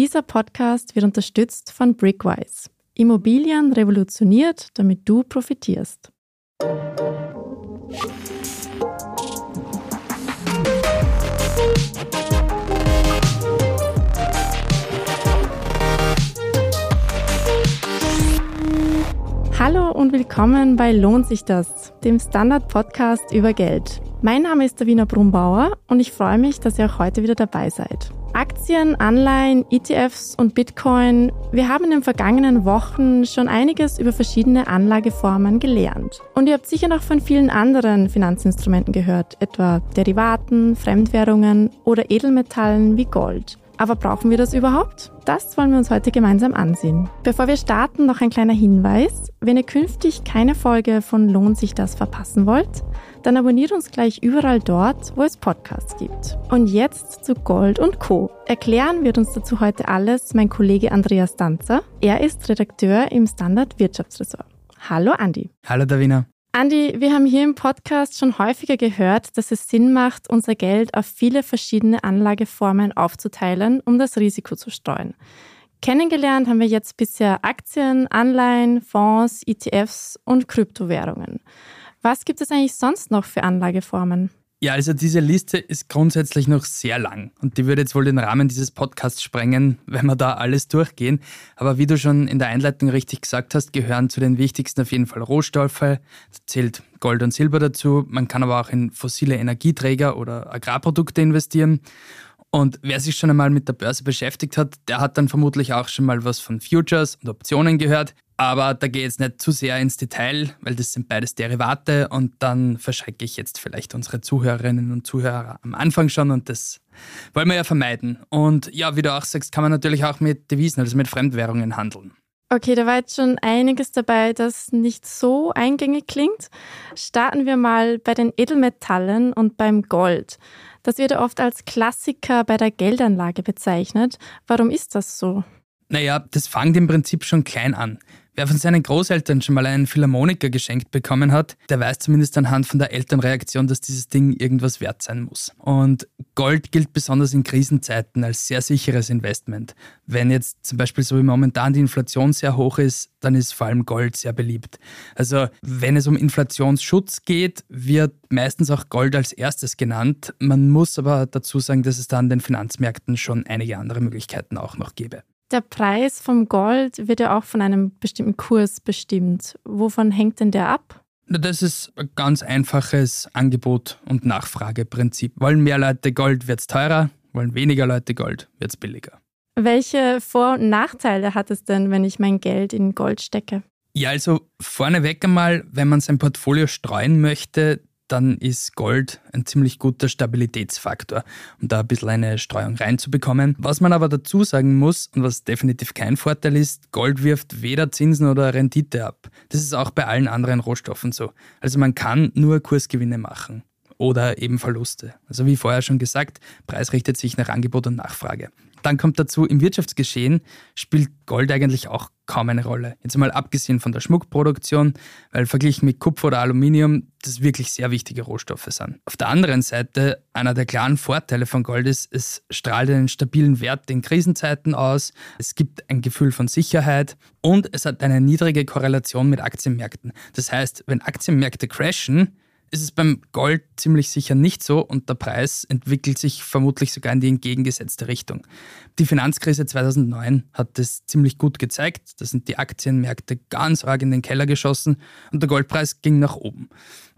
Dieser Podcast wird unterstützt von Brickwise. Immobilien revolutioniert, damit du profitierst. Hallo und willkommen bei Lohnt sich das, dem Standard-Podcast über Geld. Mein Name ist Davina Brumbauer und ich freue mich, dass ihr auch heute wieder dabei seid. Aktien, Anleihen, ETFs und Bitcoin. Wir haben in den vergangenen Wochen schon einiges über verschiedene Anlageformen gelernt. Und ihr habt sicher noch von vielen anderen Finanzinstrumenten gehört, etwa Derivaten, Fremdwährungen oder Edelmetallen wie Gold. Aber brauchen wir das überhaupt? Das wollen wir uns heute gemeinsam ansehen. Bevor wir starten, noch ein kleiner Hinweis. Wenn ihr künftig keine Folge von Lohnt sich das verpassen wollt, dann abonniert uns gleich überall dort, wo es Podcasts gibt. Und jetzt zu Gold und Co. Erklären wird uns dazu heute alles mein Kollege Andreas Danzer. Er ist Redakteur im Standard Wirtschaftsressort. Hallo Andi. Hallo Davina. Andi, wir haben hier im Podcast schon häufiger gehört, dass es Sinn macht, unser Geld auf viele verschiedene Anlageformen aufzuteilen, um das Risiko zu streuen. Kennengelernt haben wir jetzt bisher Aktien, Anleihen, Fonds, ETFs und Kryptowährungen. Was gibt es eigentlich sonst noch für Anlageformen? Ja, also diese Liste ist grundsätzlich noch sehr lang und die würde jetzt wohl den Rahmen dieses Podcasts sprengen, wenn wir da alles durchgehen. Aber wie du schon in der Einleitung richtig gesagt hast, gehören zu den wichtigsten auf jeden Fall Rohstoffe. Da zählt Gold und Silber dazu. Man kann aber auch in fossile Energieträger oder Agrarprodukte investieren. Und wer sich schon einmal mit der Börse beschäftigt hat, der hat dann vermutlich auch schon mal was von Futures und Optionen gehört. Aber da gehe ich jetzt nicht zu sehr ins Detail, weil das sind beides Derivate und dann verschrecke ich jetzt vielleicht unsere Zuhörerinnen und Zuhörer am Anfang schon und das wollen wir ja vermeiden. Und ja, wie du auch sagst, kann man natürlich auch mit Devisen, also mit Fremdwährungen handeln. Okay, da war jetzt schon einiges dabei, das nicht so eingängig klingt. Starten wir mal bei den Edelmetallen und beim Gold. Das wird oft als Klassiker bei der Geldanlage bezeichnet. Warum ist das so? Naja, das fängt im Prinzip schon klein an. Wer von seinen Großeltern schon mal einen Philharmoniker geschenkt bekommen hat, der weiß zumindest anhand von der Elternreaktion, dass dieses Ding irgendwas wert sein muss. Und Gold gilt besonders in Krisenzeiten als sehr sicheres Investment. Wenn jetzt zum Beispiel so wie momentan die Inflation sehr hoch ist, dann ist vor allem Gold sehr beliebt. Also wenn es um Inflationsschutz geht, wird meistens auch Gold als erstes genannt. Man muss aber dazu sagen, dass es da an den Finanzmärkten schon einige andere Möglichkeiten auch noch gäbe. Der Preis vom Gold wird ja auch von einem bestimmten Kurs bestimmt. Wovon hängt denn der ab? Das ist ein ganz einfaches Angebot- und Nachfrageprinzip. Wollen mehr Leute Gold, wird es teurer. Wollen weniger Leute Gold, wird es billiger. Welche Vor- und Nachteile hat es denn, wenn ich mein Geld in Gold stecke? Ja, also vorneweg einmal, wenn man sein Portfolio streuen möchte, dann ist Gold ein ziemlich guter Stabilitätsfaktor, um da ein bisschen eine Streuung reinzubekommen. Was man aber dazu sagen muss und was definitiv kein Vorteil ist, Gold wirft weder Zinsen oder Rendite ab. Das ist auch bei allen anderen Rohstoffen so. Also man kann nur Kursgewinne machen oder eben Verluste. Also wie vorher schon gesagt, Preis richtet sich nach Angebot und Nachfrage. Dann kommt dazu, im Wirtschaftsgeschehen spielt Gold eigentlich auch kaum eine Rolle. Jetzt einmal abgesehen von der Schmuckproduktion, weil verglichen mit Kupfer oder Aluminium das wirklich sehr wichtige Rohstoffe sind. Auf der anderen Seite, einer der klaren Vorteile von Gold ist, es strahlt einen stabilen Wert in Krisenzeiten aus, es gibt ein Gefühl von Sicherheit und es hat eine niedrige Korrelation mit Aktienmärkten. Das heißt, wenn Aktienmärkte crashen, ist es beim Gold ziemlich sicher nicht so und der Preis entwickelt sich vermutlich sogar in die entgegengesetzte Richtung. Die Finanzkrise 2009 hat das ziemlich gut gezeigt. Da sind die Aktienmärkte ganz arg in den Keller geschossen und der Goldpreis ging nach oben.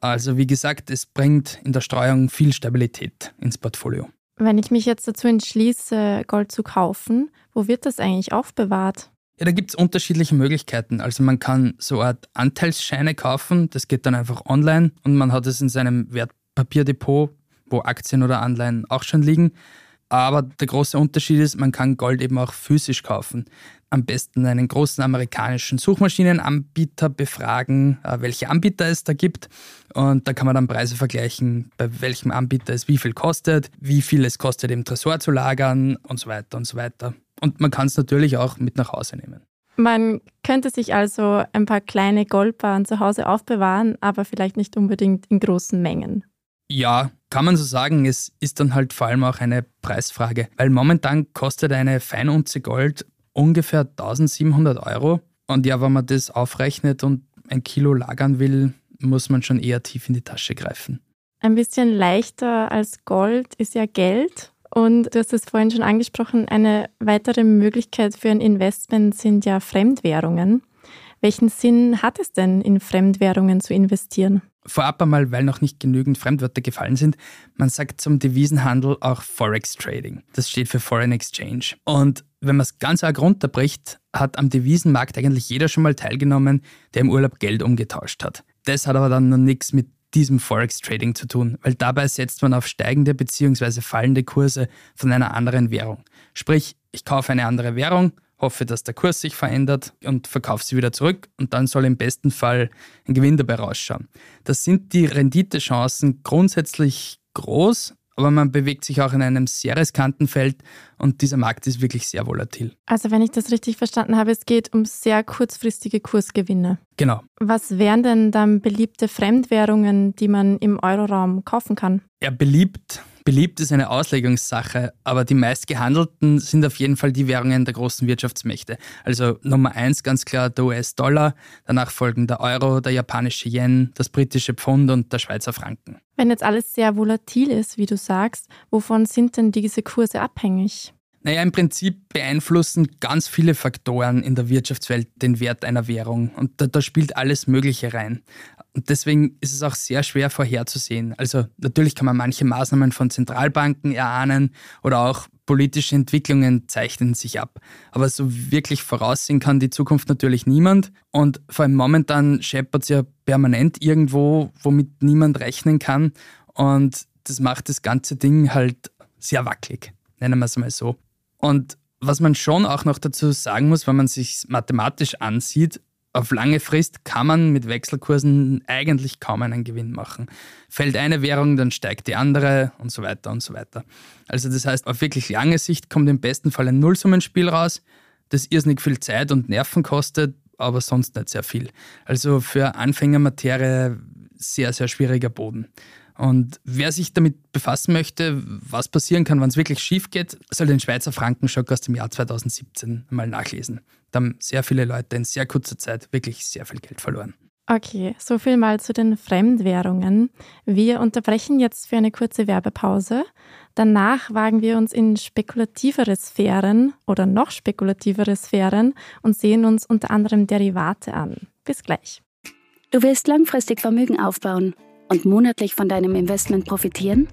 Also wie gesagt, es bringt in der Streuung viel Stabilität ins Portfolio. Wenn ich mich jetzt dazu entschließe, Gold zu kaufen, wo wird das eigentlich aufbewahrt? Ja, da gibt es unterschiedliche Möglichkeiten. Also man kann so eine Art Anteilsscheine kaufen, das geht dann einfach online und man hat es in seinem Wertpapierdepot, wo Aktien oder Anleihen auch schon liegen. Aber der große Unterschied ist, man kann Gold eben auch physisch kaufen. Am besten einen großen amerikanischen Suchmaschinenanbieter befragen, äh, welche Anbieter es da gibt. Und da kann man dann Preise vergleichen, bei welchem Anbieter es wie viel kostet, wie viel es kostet, im Tresor zu lagern und so weiter und so weiter. Und man kann es natürlich auch mit nach Hause nehmen. Man könnte sich also ein paar kleine Goldbarren zu Hause aufbewahren, aber vielleicht nicht unbedingt in großen Mengen. Ja, kann man so sagen. Es ist dann halt vor allem auch eine Preisfrage, weil momentan kostet eine Feinunze Gold ungefähr 1700 Euro. Und ja, wenn man das aufrechnet und ein Kilo lagern will, muss man schon eher tief in die Tasche greifen. Ein bisschen leichter als Gold ist ja Geld. Und du hast es vorhin schon angesprochen, eine weitere Möglichkeit für ein Investment sind ja Fremdwährungen. Welchen Sinn hat es denn, in Fremdwährungen zu investieren? Vorab einmal, weil noch nicht genügend Fremdwörter gefallen sind, man sagt zum Devisenhandel auch Forex Trading. Das steht für Foreign Exchange. Und wenn man es ganz arg runterbricht, hat am Devisenmarkt eigentlich jeder schon mal teilgenommen, der im Urlaub Geld umgetauscht hat. Das hat aber dann noch nichts mit diesem Forex Trading zu tun, weil dabei setzt man auf steigende bzw. fallende Kurse von einer anderen Währung. Sprich, ich kaufe eine andere Währung, hoffe, dass der Kurs sich verändert und verkaufe sie wieder zurück und dann soll im besten Fall ein Gewinn dabei rausschauen. Das sind die Renditechancen grundsätzlich groß, aber man bewegt sich auch in einem sehr riskanten Feld und dieser Markt ist wirklich sehr volatil. Also wenn ich das richtig verstanden habe, es geht um sehr kurzfristige Kursgewinne. Genau. Was wären denn dann beliebte Fremdwährungen, die man im Euroraum kaufen kann? Ja, beliebt Beliebt ist eine Auslegungssache, aber die meistgehandelten sind auf jeden Fall die Währungen der großen Wirtschaftsmächte. Also Nummer eins ganz klar der US-Dollar, danach folgen der Euro, der japanische Yen, das britische Pfund und der Schweizer Franken. Wenn jetzt alles sehr volatil ist, wie du sagst, wovon sind denn diese Kurse abhängig? Naja, im Prinzip beeinflussen ganz viele Faktoren in der Wirtschaftswelt den Wert einer Währung und da, da, spielt alles Mögliche rein. Und deswegen ist es auch sehr schwer vorherzusehen. Also natürlich kann man manche Maßnahmen von Zentralbanken erahnen oder auch politische Entwicklungen zeichnen sich ab. Aber so wirklich voraussehen kann die Zukunft natürlich niemand. Und vor allem momentan scheppert es ja permanent irgendwo, womit niemand rechnen kann. Und das macht das ganze Ding halt sehr wackelig, nennen wir es mal so. Und was man schon auch noch dazu sagen muss, wenn man sich mathematisch ansieht, auf lange Frist kann man mit Wechselkursen eigentlich kaum einen Gewinn machen. Fällt eine Währung, dann steigt die andere und so weiter und so weiter. Also das heißt, auf wirklich lange Sicht kommt im besten Fall ein Nullsummenspiel raus, das irrsinnig viel Zeit und Nerven kostet, aber sonst nicht sehr viel. Also für Anfängermaterie sehr, sehr schwieriger Boden. Und wer sich damit befassen möchte, was passieren kann, wenn es wirklich schief geht, soll den Schweizer Frankenschock aus dem Jahr 2017 mal nachlesen. Da haben sehr viele Leute in sehr kurzer Zeit wirklich sehr viel Geld verloren. Okay, so viel mal zu den Fremdwährungen. Wir unterbrechen jetzt für eine kurze Werbepause. Danach wagen wir uns in spekulativere Sphären oder noch spekulativere Sphären und sehen uns unter anderem Derivate an. Bis gleich. Du willst langfristig Vermögen aufbauen und monatlich von deinem Investment profitieren?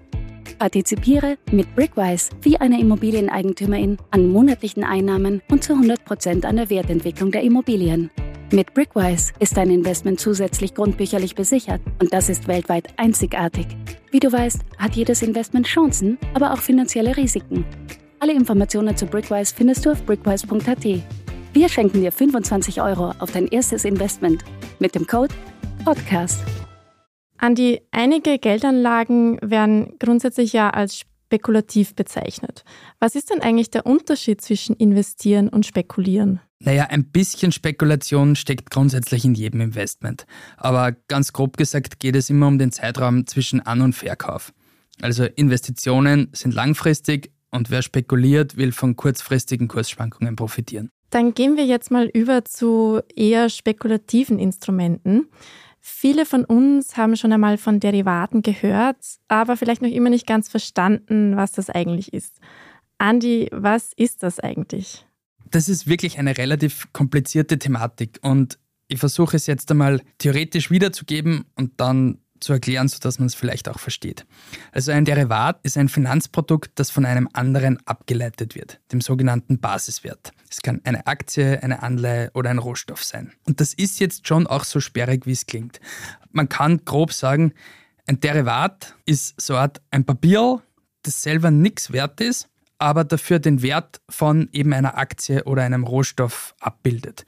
Partizipiere mit Brickwise wie eine Immobilieneigentümerin an monatlichen Einnahmen und zu 100% an der Wertentwicklung der Immobilien. Mit Brickwise ist dein Investment zusätzlich grundbücherlich besichert und das ist weltweit einzigartig. Wie du weißt, hat jedes Investment Chancen, aber auch finanzielle Risiken. Alle Informationen zu Brickwise findest du auf brickwise.at. Wir schenken dir 25 Euro auf dein erstes Investment mit dem Code PODCAST. Andi, einige Geldanlagen werden grundsätzlich ja als spekulativ bezeichnet. Was ist denn eigentlich der Unterschied zwischen investieren und spekulieren? Naja, ein bisschen Spekulation steckt grundsätzlich in jedem Investment. Aber ganz grob gesagt geht es immer um den Zeitraum zwischen An- und Verkauf. Also Investitionen sind langfristig und wer spekuliert, will von kurzfristigen Kursschwankungen profitieren. Dann gehen wir jetzt mal über zu eher spekulativen Instrumenten. Viele von uns haben schon einmal von Derivaten gehört, aber vielleicht noch immer nicht ganz verstanden, was das eigentlich ist. Andi, was ist das eigentlich? Das ist wirklich eine relativ komplizierte Thematik und ich versuche es jetzt einmal theoretisch wiederzugeben und dann zu erklären, sodass man es vielleicht auch versteht. Also ein Derivat ist ein Finanzprodukt, das von einem anderen abgeleitet wird, dem sogenannten Basiswert. Es kann eine Aktie, eine Anleihe oder ein Rohstoff sein. Und das ist jetzt schon auch so sperrig, wie es klingt. Man kann grob sagen, ein Derivat ist so eine Art ein Papier, das selber nichts wert ist, aber dafür den Wert von eben einer Aktie oder einem Rohstoff abbildet.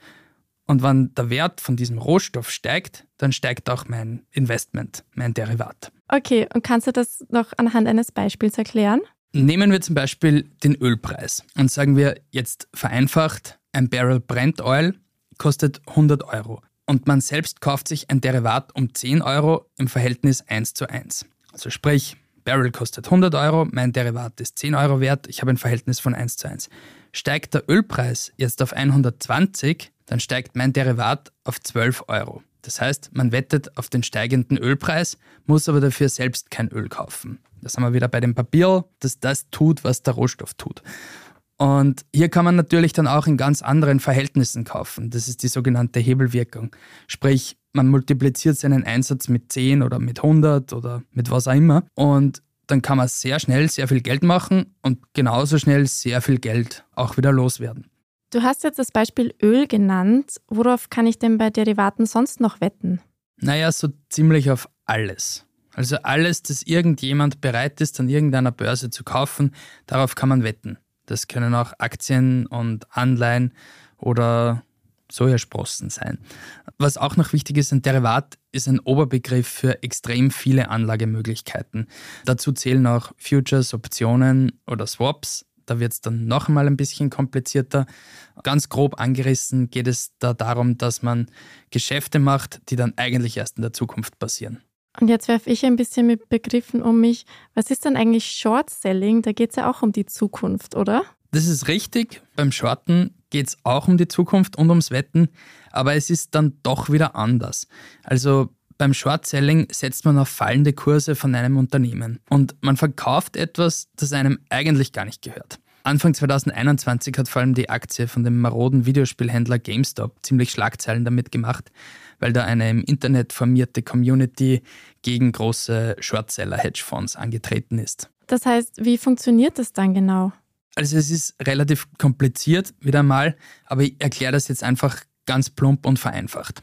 Und wenn der Wert von diesem Rohstoff steigt, dann steigt auch mein Investment, mein Derivat. Okay, und kannst du das noch anhand eines Beispiels erklären? Nehmen wir zum Beispiel den Ölpreis und sagen wir jetzt vereinfacht, ein Barrel Brent Oil kostet 100 Euro und man selbst kauft sich ein Derivat um 10 Euro im Verhältnis 1 zu 1. Also sprich, Barrel kostet 100 Euro, mein Derivat ist 10 Euro wert, ich habe ein Verhältnis von 1 zu 1. Steigt der Ölpreis jetzt auf 120, dann steigt mein Derivat auf 12 Euro. Das heißt, man wettet auf den steigenden Ölpreis, muss aber dafür selbst kein Öl kaufen. Da sind wir wieder bei dem Papier, dass das tut, was der Rohstoff tut. Und hier kann man natürlich dann auch in ganz anderen Verhältnissen kaufen. Das ist die sogenannte Hebelwirkung. Sprich, man multipliziert seinen Einsatz mit 10 oder mit 100 oder mit was auch immer. Und dann kann man sehr schnell sehr viel Geld machen und genauso schnell sehr viel Geld auch wieder loswerden. Du hast jetzt das Beispiel Öl genannt. Worauf kann ich denn bei Derivaten sonst noch wetten? Naja, so ziemlich auf alles. Also alles, das irgendjemand bereit ist, an irgendeiner Börse zu kaufen, darauf kann man wetten. Das können auch Aktien und Anleihen oder Sojasprossen sein. Was auch noch wichtig ist, ein Derivat ist ein Oberbegriff für extrem viele Anlagemöglichkeiten. Dazu zählen auch Futures, Optionen oder Swaps. Da wird es dann noch einmal ein bisschen komplizierter. Ganz grob angerissen geht es da darum, dass man Geschäfte macht, die dann eigentlich erst in der Zukunft passieren. Und jetzt werfe ich ein bisschen mit Begriffen um mich. Was ist denn eigentlich Short Selling? Da geht es ja auch um die Zukunft, oder? Das ist richtig. Beim Shorten geht es auch um die Zukunft und ums Wetten, aber es ist dann doch wieder anders. Also beim Short Selling setzt man auf fallende Kurse von einem Unternehmen und man verkauft etwas, das einem eigentlich gar nicht gehört. Anfang 2021 hat vor allem die Aktie von dem maroden Videospielhändler GameStop ziemlich Schlagzeilen damit gemacht, weil da eine im Internet formierte Community gegen große Shortseller-Hedgefonds angetreten ist. Das heißt, wie funktioniert das dann genau? Also es ist relativ kompliziert wieder mal, aber ich erkläre das jetzt einfach ganz plump und vereinfacht.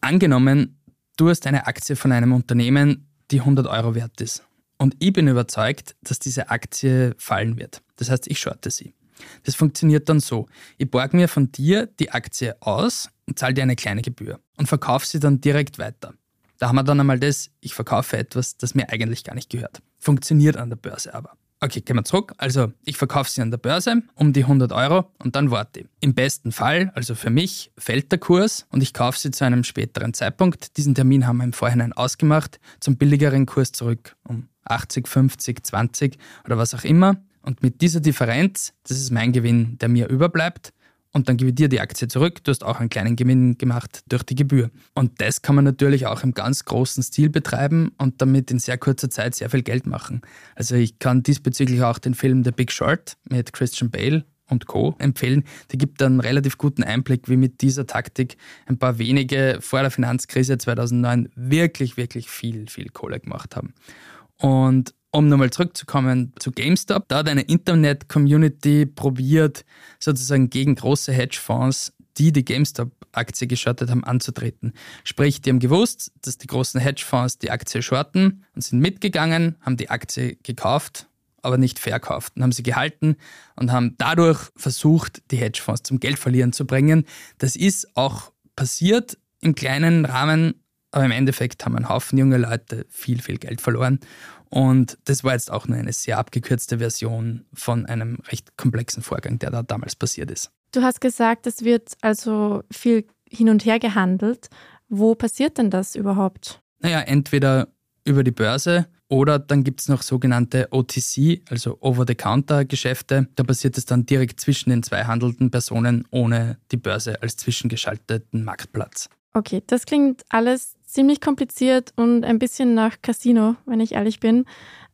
Angenommen, du hast eine Aktie von einem Unternehmen, die 100 Euro wert ist. Und ich bin überzeugt, dass diese Aktie fallen wird. Das heißt, ich shorte sie. Das funktioniert dann so. Ich borge mir von dir die Aktie aus und zahle dir eine kleine Gebühr und verkaufe sie dann direkt weiter. Da haben wir dann einmal das, ich verkaufe etwas, das mir eigentlich gar nicht gehört. Funktioniert an der Börse aber. Okay, gehen wir zurück. Also ich verkaufe sie an der Börse um die 100 Euro und dann warte. Im besten Fall, also für mich, fällt der Kurs und ich kaufe sie zu einem späteren Zeitpunkt. Diesen Termin haben wir im Vorhinein ausgemacht, zum billigeren Kurs zurück um 80, 50, 20 oder was auch immer. Und mit dieser Differenz, das ist mein Gewinn, der mir überbleibt, und dann gebe ich dir die Aktie zurück. Du hast auch einen kleinen Gewinn gemacht durch die Gebühr. Und das kann man natürlich auch im ganz großen Stil betreiben und damit in sehr kurzer Zeit sehr viel Geld machen. Also ich kann diesbezüglich auch den Film The Big Short mit Christian Bale und Co. empfehlen. Der gibt einen relativ guten Einblick, wie mit dieser Taktik ein paar wenige vor der Finanzkrise 2009 wirklich, wirklich viel, viel Kohle gemacht haben. Und um nochmal zurückzukommen zu GameStop, da hat eine Internet-Community probiert, sozusagen gegen große Hedgefonds, die die GameStop-Aktie geschottet haben, anzutreten. Sprich, die haben gewusst, dass die großen Hedgefonds die Aktie shorten und sind mitgegangen, haben die Aktie gekauft, aber nicht verkauft und haben sie gehalten und haben dadurch versucht, die Hedgefonds zum Geldverlieren zu bringen. Das ist auch passiert im kleinen Rahmen, aber im Endeffekt haben ein Haufen junge Leute viel, viel Geld verloren. Und das war jetzt auch nur eine sehr abgekürzte Version von einem recht komplexen Vorgang, der da damals passiert ist. Du hast gesagt, es wird also viel hin und her gehandelt. Wo passiert denn das überhaupt? Naja, entweder über die Börse oder dann gibt es noch sogenannte OTC, also Over-the-Counter-Geschäfte. Da passiert es dann direkt zwischen den zwei handelnden Personen ohne die Börse als zwischengeschalteten Marktplatz. Okay, das klingt alles ziemlich kompliziert und ein bisschen nach Casino, wenn ich ehrlich bin.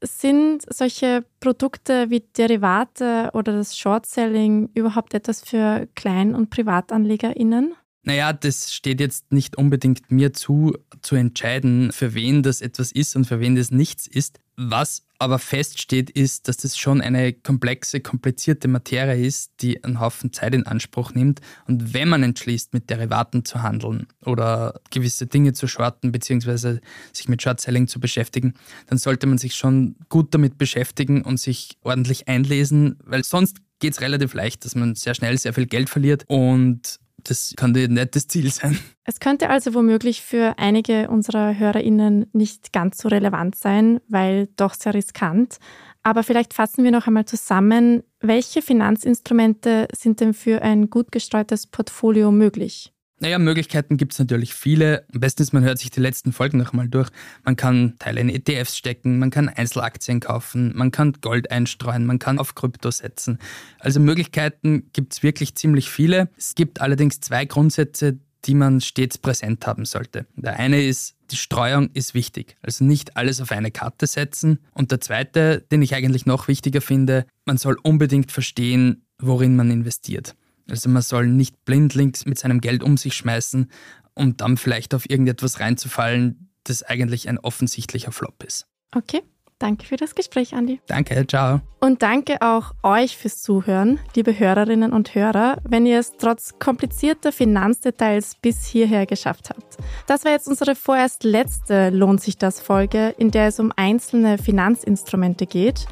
Sind solche Produkte wie Derivate oder das Short-Selling überhaupt etwas für Klein- und PrivatanlegerInnen? Naja, das steht jetzt nicht unbedingt mir zu, zu entscheiden, für wen das etwas ist und für wen das nichts ist. Was aber feststeht, ist, dass das schon eine komplexe, komplizierte Materie ist, die einen Haufen Zeit in Anspruch nimmt. Und wenn man entschließt, mit Derivaten zu handeln oder gewisse Dinge zu shorten, beziehungsweise sich mit Short-Selling zu beschäftigen, dann sollte man sich schon gut damit beschäftigen und sich ordentlich einlesen, weil sonst geht es relativ leicht, dass man sehr schnell sehr viel Geld verliert und das kann ein nettes Ziel sein. Es könnte also womöglich für einige unserer HörerInnen nicht ganz so relevant sein, weil doch sehr riskant. Aber vielleicht fassen wir noch einmal zusammen, welche Finanzinstrumente sind denn für ein gut gestreutes Portfolio möglich? Naja, Möglichkeiten gibt es natürlich viele. Am besten ist, man hört sich die letzten Folgen nochmal durch. Man kann Teile in ETFs stecken, man kann Einzelaktien kaufen, man kann Gold einstreuen, man kann auf Krypto setzen. Also Möglichkeiten gibt es wirklich ziemlich viele. Es gibt allerdings zwei Grundsätze, die man stets präsent haben sollte. Der eine ist, die Streuung ist wichtig. Also nicht alles auf eine Karte setzen. Und der zweite, den ich eigentlich noch wichtiger finde, man soll unbedingt verstehen, worin man investiert. Also man soll nicht blindlings mit seinem Geld um sich schmeißen, um dann vielleicht auf irgendetwas reinzufallen, das eigentlich ein offensichtlicher Flop ist. Okay. Danke für das Gespräch, Andi. Danke, ciao. Und danke auch euch fürs Zuhören, liebe Hörerinnen und Hörer, wenn ihr es trotz komplizierter Finanzdetails bis hierher geschafft habt. Das war jetzt unsere vorerst letzte Lohnt sich das Folge, in der es um einzelne Finanzinstrumente geht.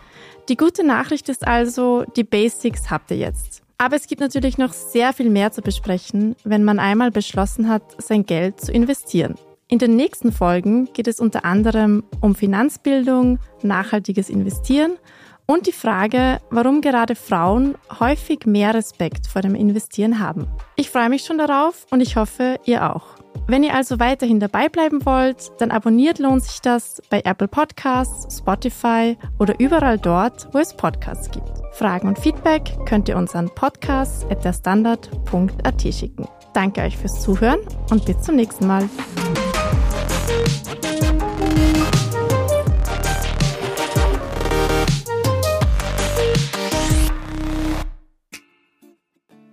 Die gute Nachricht ist also, die Basics habt ihr jetzt. Aber es gibt natürlich noch sehr viel mehr zu besprechen, wenn man einmal beschlossen hat, sein Geld zu investieren. In den nächsten Folgen geht es unter anderem um Finanzbildung, nachhaltiges Investieren und die Frage, warum gerade Frauen häufig mehr Respekt vor dem Investieren haben. Ich freue mich schon darauf und ich hoffe, ihr auch. Wenn ihr also weiterhin dabei bleiben wollt, dann abonniert lohnt sich das bei Apple Podcasts, Spotify oder überall dort, wo es Podcasts gibt. Fragen und Feedback könnt ihr uns an podcast.derstandard.at schicken. Danke euch fürs Zuhören und bis zum nächsten Mal.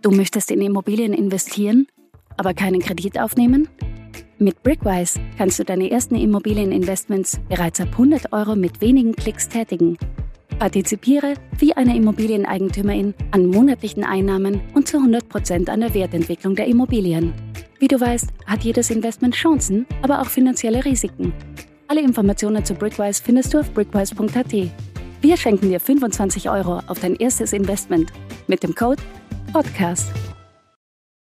Du möchtest in Immobilien investieren, aber keinen Kredit aufnehmen? Mit Brickwise kannst du deine ersten Immobilieninvestments bereits ab 100 Euro mit wenigen Klicks tätigen. Partizipiere wie eine Immobilieneigentümerin an monatlichen Einnahmen und zu 100 Prozent an der Wertentwicklung der Immobilien. Wie du weißt, hat jedes Investment Chancen, aber auch finanzielle Risiken. Alle Informationen zu Brickwise findest du auf brickwise.at. Wir schenken dir 25 Euro auf dein erstes Investment mit dem Code Podcast.